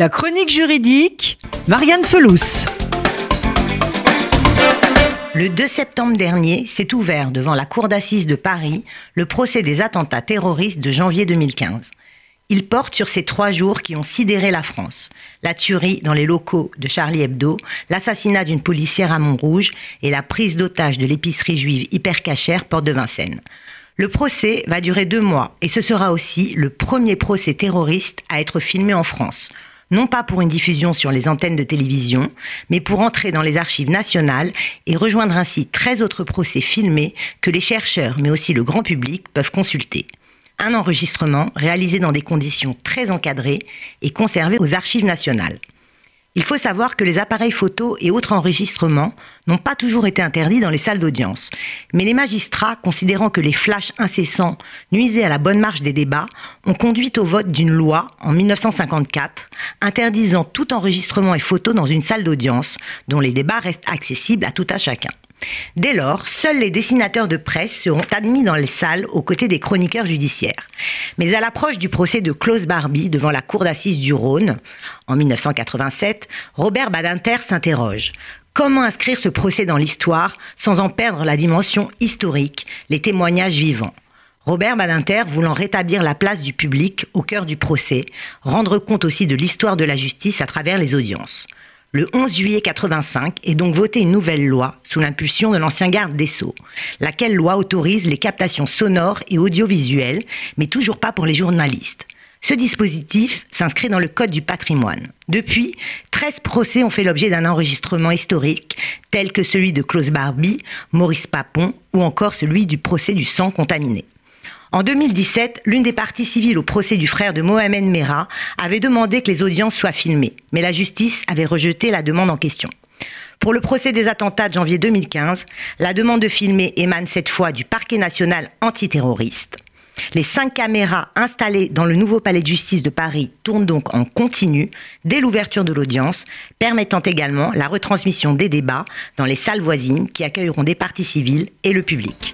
La chronique juridique, Marianne Felous. Le 2 septembre dernier s'est ouvert devant la Cour d'assises de Paris le procès des attentats terroristes de janvier 2015. Il porte sur ces trois jours qui ont sidéré la France. La tuerie dans les locaux de Charlie Hebdo, l'assassinat d'une policière à Montrouge et la prise d'otage de l'épicerie juive hypercachère Porte de Vincennes. Le procès va durer deux mois et ce sera aussi le premier procès terroriste à être filmé en France non pas pour une diffusion sur les antennes de télévision, mais pour entrer dans les archives nationales et rejoindre ainsi 13 autres procès filmés que les chercheurs, mais aussi le grand public, peuvent consulter. Un enregistrement réalisé dans des conditions très encadrées et conservé aux archives nationales. Il faut savoir que les appareils photo et autres enregistrements n'ont pas toujours été interdits dans les salles d'audience. Mais les magistrats, considérant que les flashs incessants nuisaient à la bonne marche des débats, ont conduit au vote d'une loi en 1954 interdisant tout enregistrement et photo dans une salle d'audience dont les débats restent accessibles à tout à chacun. Dès lors, seuls les dessinateurs de presse seront admis dans les salles aux côtés des chroniqueurs judiciaires. Mais à l'approche du procès de Klaus Barbie devant la cour d'assises du Rhône, en 1987, Robert Badinter s'interroge. Comment inscrire ce procès dans l'histoire sans en perdre la dimension historique, les témoignages vivants? Robert Badinter voulant rétablir la place du public au cœur du procès, rendre compte aussi de l'histoire de la justice à travers les audiences. Le 11 juillet 85 est donc votée une nouvelle loi sous l'impulsion de l'ancien garde des Sceaux, laquelle loi autorise les captations sonores et audiovisuelles, mais toujours pas pour les journalistes? Ce dispositif s'inscrit dans le Code du patrimoine. Depuis, 13 procès ont fait l'objet d'un enregistrement historique, tel que celui de Klaus Barbie, Maurice Papon ou encore celui du procès du sang contaminé. En 2017, l'une des parties civiles au procès du frère de Mohamed Merah avait demandé que les audiences soient filmées, mais la justice avait rejeté la demande en question. Pour le procès des attentats de janvier 2015, la demande de filmer émane cette fois du parquet national antiterroriste. Les cinq caméras installées dans le nouveau palais de justice de Paris tournent donc en continu dès l'ouverture de l'audience, permettant également la retransmission des débats dans les salles voisines qui accueilleront des parties civiles et le public.